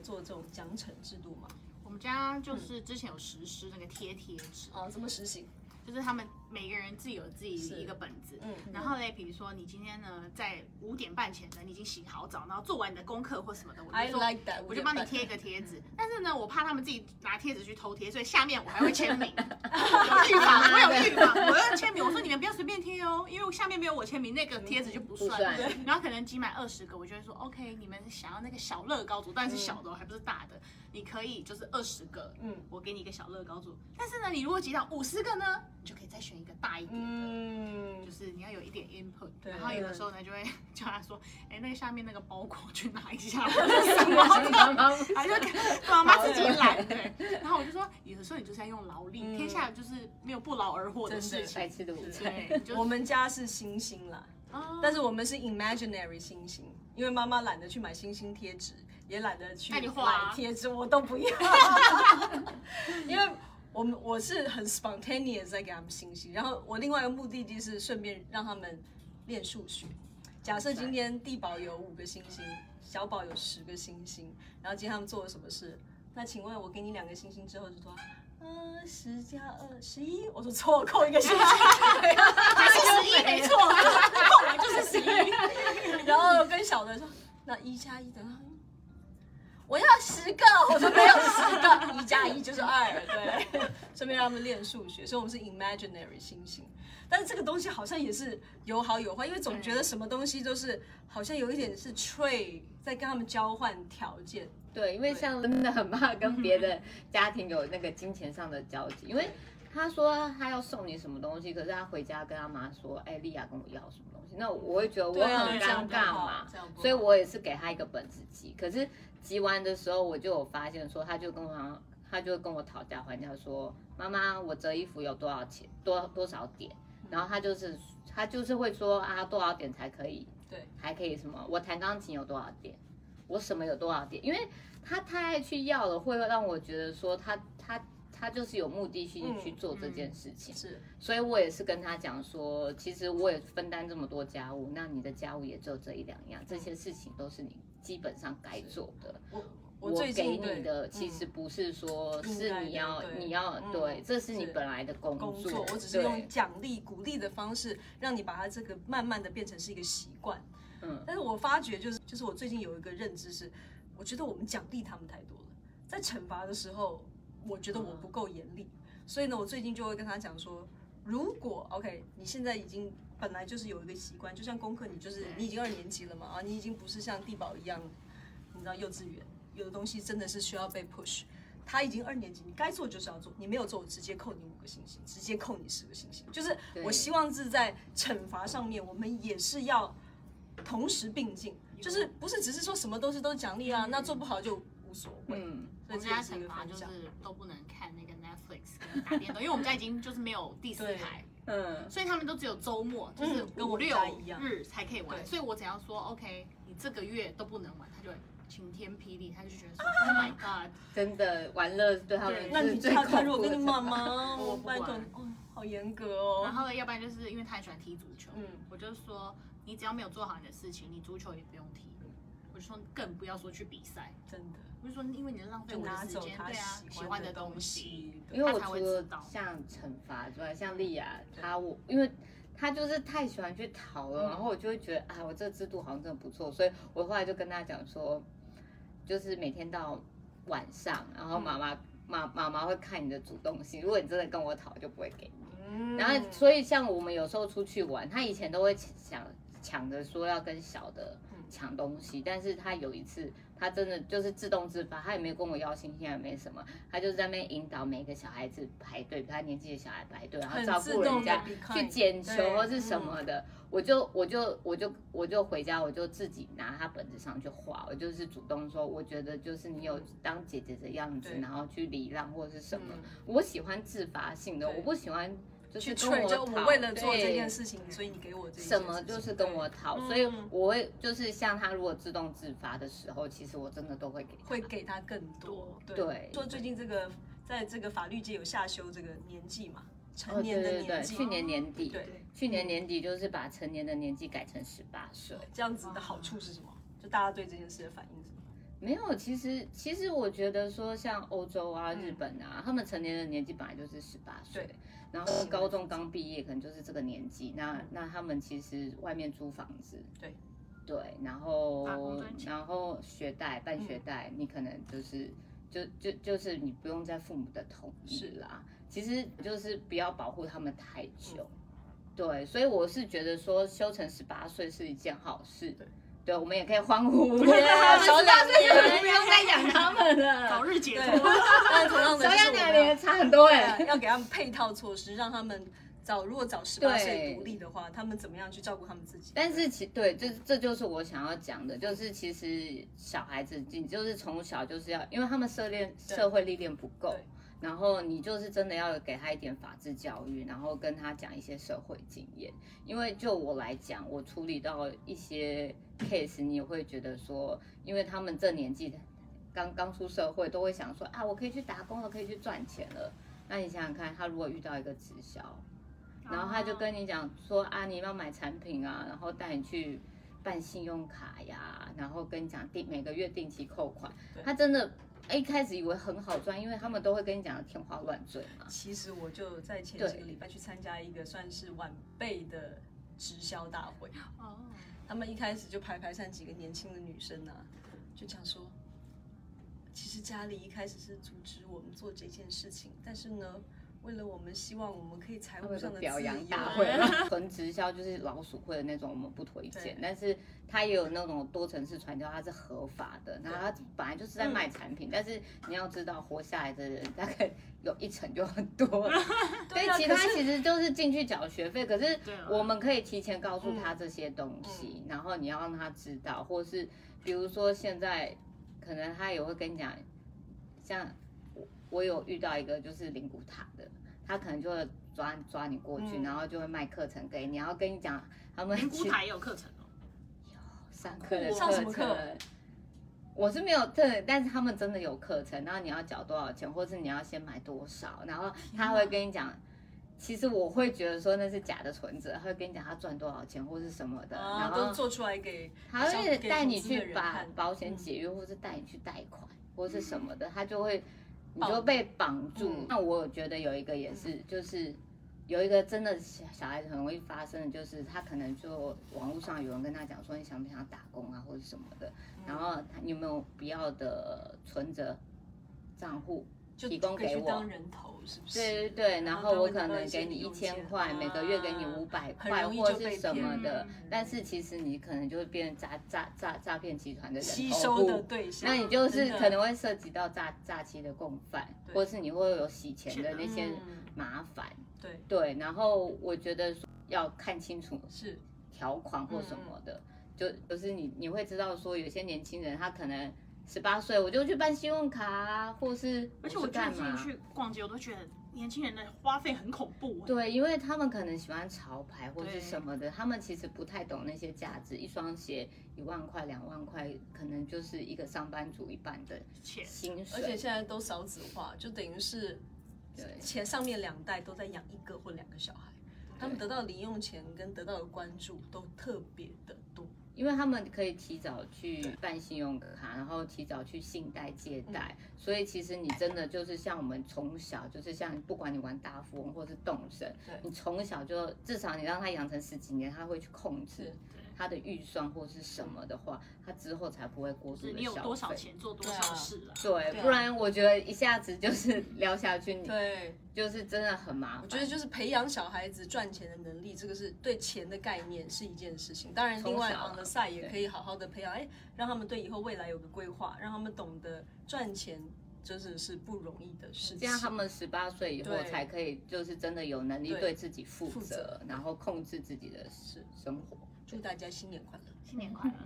做这种奖惩制度吗？我们家就是之前有实施那个贴贴纸。哦，怎么实行？就是他们每个人自己有自己一个本子，嗯，然后呢，比如说你今天呢，在五点半前呢，你已经洗好澡，然后做完你的功课或什么的，我就说 like that, 我就帮你贴一 个贴纸。但是呢，我怕他们自己拿贴纸去偷贴，所以下面我还会签名，有预防，我有预防，我要签名。我说你们不要随便贴哦，因为下面没有我签名，那个贴纸就不算。然后可能集满二十个，我就会说 OK，你们想要那个小乐高组，但是小的还不是大的，你可以就是二十个，嗯，我给你一个小乐高组。但是呢，你如果集到五十个呢，你就再选一个大一点的，嗯，就是你要有一点 input，对，然后有的时候呢，就会 叫他说，哎，那个下面那个包裹去拿一下，什么？妈妈，还是妈妈自己来，对。然后我就说，有的时候你就是要用劳力，天下就是没有不劳而获的事情。白吃的午餐。我们家是星星啦，但是我们是 imaginary 星星，因为妈妈懒得去买星星贴纸，也懒得去买贴纸，我都不要，因为。我们我是很 spontaneous 在给他们星星，然后我另外一个目的就是顺便让他们练数学。假设今天地宝有五个星星，小宝有十个星星，然后今天他们做了什么事？那请问我给你两个星星之后就说，呃，十加二十一，我说错，扣一个星星，还是十一没错，扣完就是十一。然后跟小的说，那一加一等于。我要十个，我说没有十个，一加一就是二，对，顺便让他们练数学，所以我们是 imaginary 星星，但是这个东西好像也是有好有坏，因为总觉得什么东西都是好像有一点是 trade 在跟他们交换条件，对，因为像真的很怕跟别的家庭有那个金钱上的交集，因为他说他要送你什么东西，可是他回家跟他妈说，哎，莉亚跟我要什么东西，那我会觉得我很尴尬嘛，所以我也是给他一个本子记，可是。集完的时候，我就有发现说，他就跟我，他就跟我讨价还价说，妈妈，我折衣服有多少钱，多多少点？然后他就是，他就是会说啊，多少点才可以？对，还可以什么？我弹钢琴有多少点？我什么有多少点？因为他太爱去要了，会让我觉得说他他他就是有目的性去做这件事情。是，所以我也是跟他讲说，其实我也分担这么多家务，那你的家务也只有这一两样，这些事情都是你。基本上该做的，我我给你的其实不是说是你要你要对，这是你本来的工作，我只是用奖励鼓励的方式让你把它这个慢慢的变成是一个习惯。嗯，但是我发觉就是就是我最近有一个认知是，我觉得我们奖励他们太多了，在惩罚的时候，我觉得我不够严厉，所以呢，我最近就会跟他讲说，如果 OK，你现在已经。本来就是有一个习惯，就像功课，你就是你已经二年级了嘛，啊，你已经不是像地宝一样，你知道幼稚园有的东西真的是需要被 push。他已经二年级，你该做就是要做，你没有做，我直接扣你五个星星，直接扣你十个星星。就是我希望是在惩罚上面，我们也是要同时并进，就是不是只是说什么东西都奖励啊，那做不好就无所谓。嗯，所以我们家惩罚就是都不能看那个 Netflix 跟打电动，因为我们家已经就是没有第四台。嗯，所以他们都只有周末，就是五六日才可以玩。所以我只要说 OK，你这个月都不能玩，他就会晴天霹雳，他就觉得说 Oh my God，真的玩乐对他们。那你他他如果跟你妈妈，我拜托，哦，好严格哦。然后呢，要不然就是因为他很喜欢踢足球，嗯，我就说你只要没有做好你的事情，你足球也不用踢。我就说更不要说去比赛，真的。不是说，因为你浪费我的时间，对啊，喜欢的东西，因为我除了像惩罚之外，像丽亚，她我，因为她就是太喜欢去讨了，然后我就会觉得，啊，我这个制度好像真的不错，所以我后来就跟她讲说，就是每天到晚上，然后妈妈妈妈妈会看你的主动性，如果你真的跟我讨，就不会给你。然后，所以像我们有时候出去玩，她以前都会想抢着说要跟小的抢东西，但是他有一次。他真的就是自动自发，他也没有跟我要星星，也没什么，他就是在那边引导每个小孩子排队，他年纪的小孩排队，然后照顾人家去捡球或是什么的。我就我就我就我就回家，我就自己拿他本子上去画，我就是主动说，我觉得就是你有当姐姐的样子，然后去礼让或是什么，我喜欢自发性的，我不喜欢。就是跟我讨，我为了做这件事情，所以你给我这什么就是跟我讨，所以我会就是像他如果自动自发的时候，其实我真的都会给，会给他更多。对，说最近这个在这个法律界有下修这个年纪嘛，成年的年纪，去年年底，对，去年年底就是把成年的年纪改成十八岁，这样子的好处是什么？就大家对这件事的反应是什么？没有，其实其实我觉得说像欧洲啊、日本啊，嗯、他们成年人年纪本来就是十八岁，然后高中刚毕业可能就是这个年纪，那那他们其实外面租房子，对。对，然后然后学贷办学贷，嗯、你可能就是就就就是你不用在父母的同意啦，是其实就是不要保护他们太久，嗯、对，所以我是觉得说修成十八岁是一件好事。对对，我们也可以欢呼。小两年，不用再养他们了，早日解脱。小两年差很多哎，要给他们配套措施，让他们早如果早十八岁独立的话，他们怎么样去照顾他们自己？但是其对，这这就是我想要讲的，就是其实小孩子，你就是从小就是要，因为他们涉猎社会历练不够。然后你就是真的要给他一点法治教育，然后跟他讲一些社会经验。因为就我来讲，我处理到一些 case，你也会觉得说，因为他们这年纪刚刚出社会，都会想说啊，我可以去打工了，可以去赚钱了。那你想想看，他如果遇到一个直销，然后他就跟你讲说啊，你要买产品啊，然后带你去办信用卡呀，然后跟你讲定每个月定期扣款，他真的。一开始以为很好赚，因为他们都会跟你讲的天花乱坠嘛。其实我就在前几个礼拜去参加一个算是晚辈的直销大会。哦。他们一开始就排排上几个年轻的女生啊，就讲说，其实家里一开始是阻止我们做这件事情，但是呢。为了我们希望我们可以财务上的表扬大会，纯直销就是老鼠会的那种，我们不推荐。但是它也有那种多层次传销，它是合法的。那它本来就是在卖产品，嗯、但是你要知道，活下来的人大概有一成就很多。对，其他其实就是进去缴学费，可是我们可以提前告诉他这些东西，嗯、然后你要让他知道，或是比如说现在可能他也会跟你讲，像。我有遇到一个就是灵骨塔的，他可能就会抓抓你过去，嗯、然后就会卖课程给你，然后跟你讲他们灵骨塔也有课程哦，有上课的课程，我是没有特，但是他们真的有课程，然后你要缴多少钱，或是你要先买多少，然后他会跟你讲，其实我会觉得说那是假的存折，他会跟你讲他赚多少钱或是什么的，啊、然后都做出来给，他会带你去把保险解约，或是带你去贷款或是什么的，他就会。你就被绑住。嗯、那我觉得有一个也是，就是有一个真的小小孩子很容易发生的，就是他可能就网络上有人跟他讲说，你想不想打工啊，或者什么的，然后他你有没有必要的存折账户提供给我？是是对对对，然后我可能给你一千块，每个月给你五百块或是什么的，但是其实你可能就会变成诈诈诈诈骗集团的人头户，吸收的对象，那你就是可能会涉及到诈诈欺的共犯，或是你会有洗钱的那些麻烦，对对，然后我觉得要看清楚是条款或什么的，就就是你你会知道说有些年轻人他可能。十八岁我就去办信用卡啊，或是而且我最近去逛街，我都觉得年轻人的花费很恐怖。对，因为他们可能喜欢潮牌或是什么的，他们其实不太懂那些价值。一双鞋一万块、两万块，可能就是一个上班族一半的薪水。而且现在都少子化，就等于是前上面两代都在养一个或两个小孩，他们得到零用钱跟得到的关注都特别的多。因为他们可以提早去办信用卡，然后提早去信贷借贷，嗯、所以其实你真的就是像我们从小就是像不管你玩大富翁或是动身，你从小就至少你让他养成十几年，他会去控制。他的预算或是什么的话，他之后才不会过度的消费。你有多少钱做多少事了？对，不然我觉得一下子就是聊下去，对，就是真的很麻烦。我觉得就是培养小孩子赚钱的能力，这个是对钱的概念是一件事情。当然，另外 on the side 也可以好好的培养，哎，让他们对以后未来有个规划，让他们懂得赚钱就是是不容易的事情。这样他们十八岁以后才可以，就是真的有能力对自己负责，然后控制自己的生生活。祝大家新年快乐！新年快乐！